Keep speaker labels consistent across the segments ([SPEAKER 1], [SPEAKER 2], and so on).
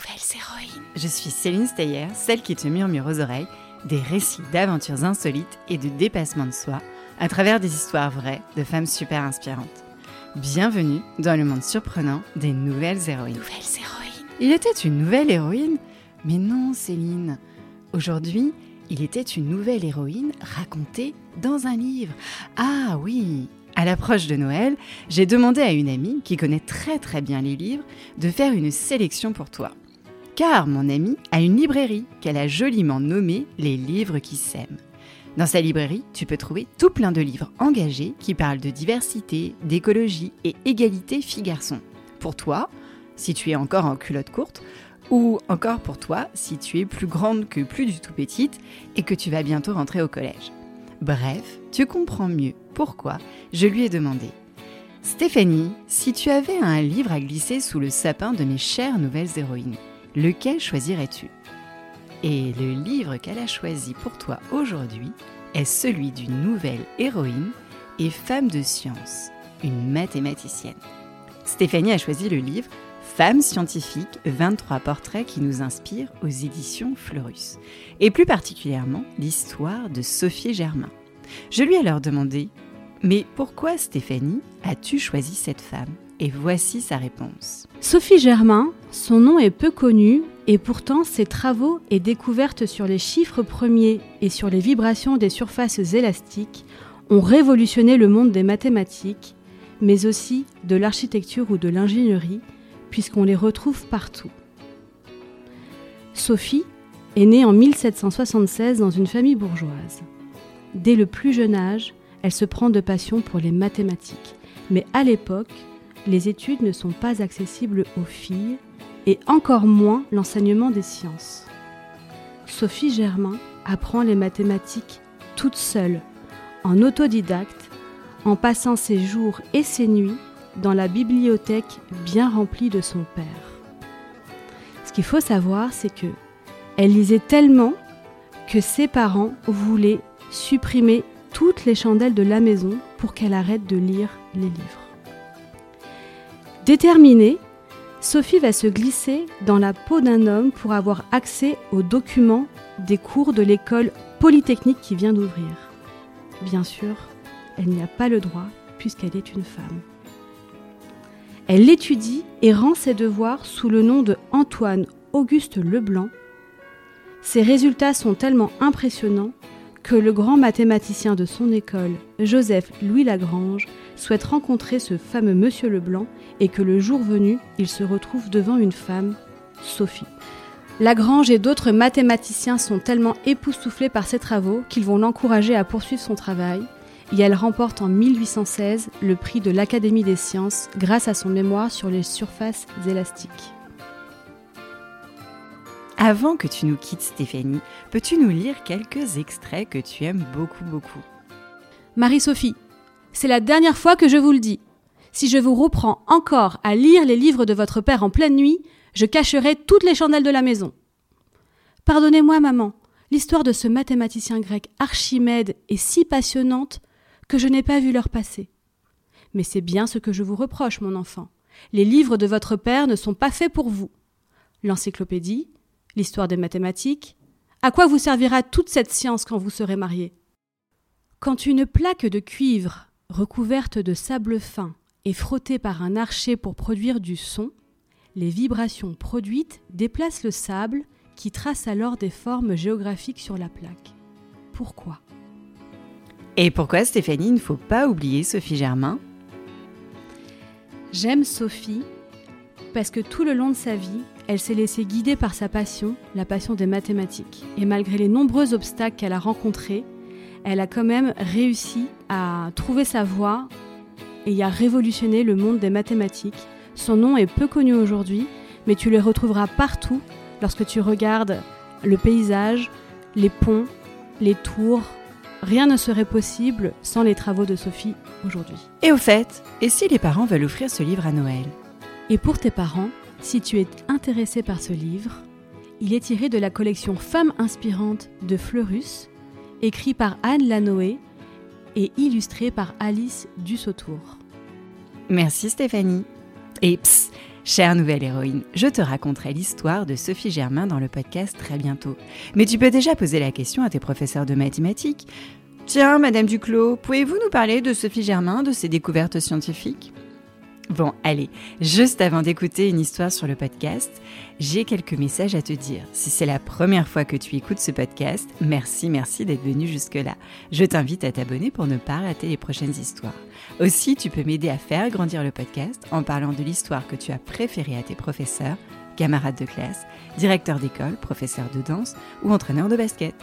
[SPEAKER 1] nouvelles héroïnes.
[SPEAKER 2] Je suis Céline Steyer, celle qui te murmure aux oreilles des récits d'aventures insolites et de dépassement de soi à travers des histoires vraies de femmes super inspirantes. Bienvenue dans le monde surprenant des nouvelles héroïnes.
[SPEAKER 1] Nouvelles héroïnes.
[SPEAKER 2] Il était une nouvelle héroïne? Mais non, Céline. Aujourd'hui, il était une nouvelle héroïne racontée dans un livre. Ah oui, à l'approche de Noël, j'ai demandé à une amie qui connaît très très bien les livres de faire une sélection pour toi. Car mon amie a une librairie qu'elle a joliment nommée Les livres qui s'aiment. Dans sa librairie, tu peux trouver tout plein de livres engagés qui parlent de diversité, d'écologie et égalité filles-garçons. Pour toi, si tu es encore en culotte courte, ou encore pour toi si tu es plus grande que plus du tout petite et que tu vas bientôt rentrer au collège. Bref, tu comprends mieux pourquoi je lui ai demandé Stéphanie, si tu avais un livre à glisser sous le sapin de mes chères nouvelles héroïnes, lequel choisirais-tu? Et le livre qu'elle a choisi pour toi aujourd'hui est celui d'une nouvelle héroïne et femme de science, une mathématicienne. Stéphanie a choisi le livre Femme scientifique, 23 portraits qui nous inspirent aux éditions Fleurus, et plus particulièrement l'histoire de Sophie Germain. Je lui ai alors demandé Mais pourquoi Stéphanie as-tu choisi cette femme? Et voici sa réponse.
[SPEAKER 3] Sophie Germain, son nom est peu connu et pourtant ses travaux et découvertes sur les chiffres premiers et sur les vibrations des surfaces élastiques ont révolutionné le monde des mathématiques, mais aussi de l'architecture ou de l'ingénierie puisqu'on les retrouve partout. Sophie est née en 1776 dans une famille bourgeoise. Dès le plus jeune âge, elle se prend de passion pour les mathématiques. Mais à l'époque, les études ne sont pas accessibles aux filles et encore moins l'enseignement des sciences. Sophie Germain apprend les mathématiques toute seule, en autodidacte, en passant ses jours et ses nuits dans la bibliothèque bien remplie de son père. Ce qu'il faut savoir, c'est que elle lisait tellement que ses parents voulaient supprimer toutes les chandelles de la maison pour qu'elle arrête de lire les livres. Déterminée, Sophie va se glisser dans la peau d'un homme pour avoir accès aux documents des cours de l'école polytechnique qui vient d'ouvrir. Bien sûr, elle n'y a pas le droit puisqu'elle est une femme. Elle l'étudie et rend ses devoirs sous le nom de Antoine Auguste Leblanc. Ses résultats sont tellement impressionnants que le grand mathématicien de son école, Joseph Louis Lagrange, souhaite rencontrer ce fameux monsieur Leblanc et que le jour venu, il se retrouve devant une femme, Sophie. Lagrange et d'autres mathématiciens sont tellement époustouflés par ses travaux qu'ils vont l'encourager à poursuivre son travail et elle remporte en 1816 le prix de l'Académie des sciences grâce à son mémoire sur les surfaces élastiques.
[SPEAKER 2] Avant que tu nous quittes Stéphanie, peux-tu nous lire quelques extraits que tu aimes beaucoup beaucoup?
[SPEAKER 3] Marie-Sophie, c'est la dernière fois que je vous le dis. Si je vous reprends encore à lire les livres de votre père en pleine nuit, je cacherai toutes les chandelles de la maison. Pardonnez-moi, maman, l'histoire de ce mathématicien grec Archimède est si passionnante que je n'ai pas vu leur passer. Mais c'est bien ce que je vous reproche, mon enfant. Les livres de votre père ne sont pas faits pour vous. L'encyclopédie, l'histoire des mathématiques, à quoi vous servira toute cette science quand vous serez marié? Quand une plaque de cuivre recouverte de sable fin est frottée par un archer pour produire du son, les vibrations produites déplacent le sable qui trace alors des formes géographiques sur la plaque. Pourquoi?
[SPEAKER 2] Et pourquoi Stéphanie, il ne faut pas oublier Sophie Germain?
[SPEAKER 3] J'aime Sophie parce que tout le long de sa vie, elle s'est laissée guider par sa passion, la passion des mathématiques. Et malgré les nombreux obstacles qu'elle a rencontrés, elle a quand même réussi à trouver sa voie et à révolutionner le monde des mathématiques. Son nom est peu connu aujourd'hui, mais tu le retrouveras partout lorsque tu regardes le paysage, les ponts, les tours, Rien ne serait possible sans les travaux de Sophie aujourd'hui.
[SPEAKER 2] Et au fait, et si les parents veulent offrir ce livre à Noël?
[SPEAKER 3] Et pour tes parents, si tu es intéressé par ce livre, il est tiré de la collection Femmes inspirantes de Fleurus, écrit par Anne Lanoé et illustré par Alice Dussautour.
[SPEAKER 2] Merci Stéphanie. Et psst, Chère nouvelle héroïne, je te raconterai l'histoire de Sophie Germain dans le podcast très bientôt. Mais tu peux déjà poser la question à tes professeurs de mathématiques. Tiens, Madame Duclos, pouvez-vous nous parler de Sophie Germain, de ses découvertes scientifiques? Bon, allez, juste avant d'écouter une histoire sur le podcast, j'ai quelques messages à te dire. Si c'est la première fois que tu écoutes ce podcast, merci, merci d'être venu jusque-là. Je t'invite à t'abonner pour ne pas rater les prochaines histoires. Aussi, tu peux m'aider à faire grandir le podcast en parlant de l'histoire que tu as préférée à tes professeurs, camarades de classe, directeur d'école, professeur de danse ou entraîneur de basket.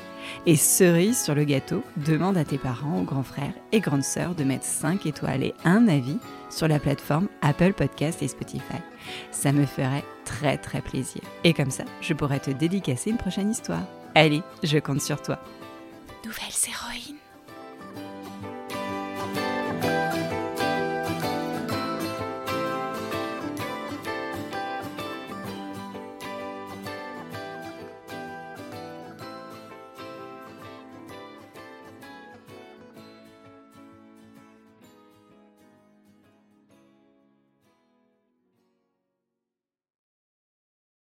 [SPEAKER 2] Et cerise sur le gâteau, demande à tes parents, grands frères et grandes sœurs de mettre 5 étoiles et un avis sur la plateforme Apple Podcast et Spotify. Ça me ferait très très plaisir. Et comme ça, je pourrais te dédicacer une prochaine histoire. Allez, je compte sur toi. Nouvelles héroïnes.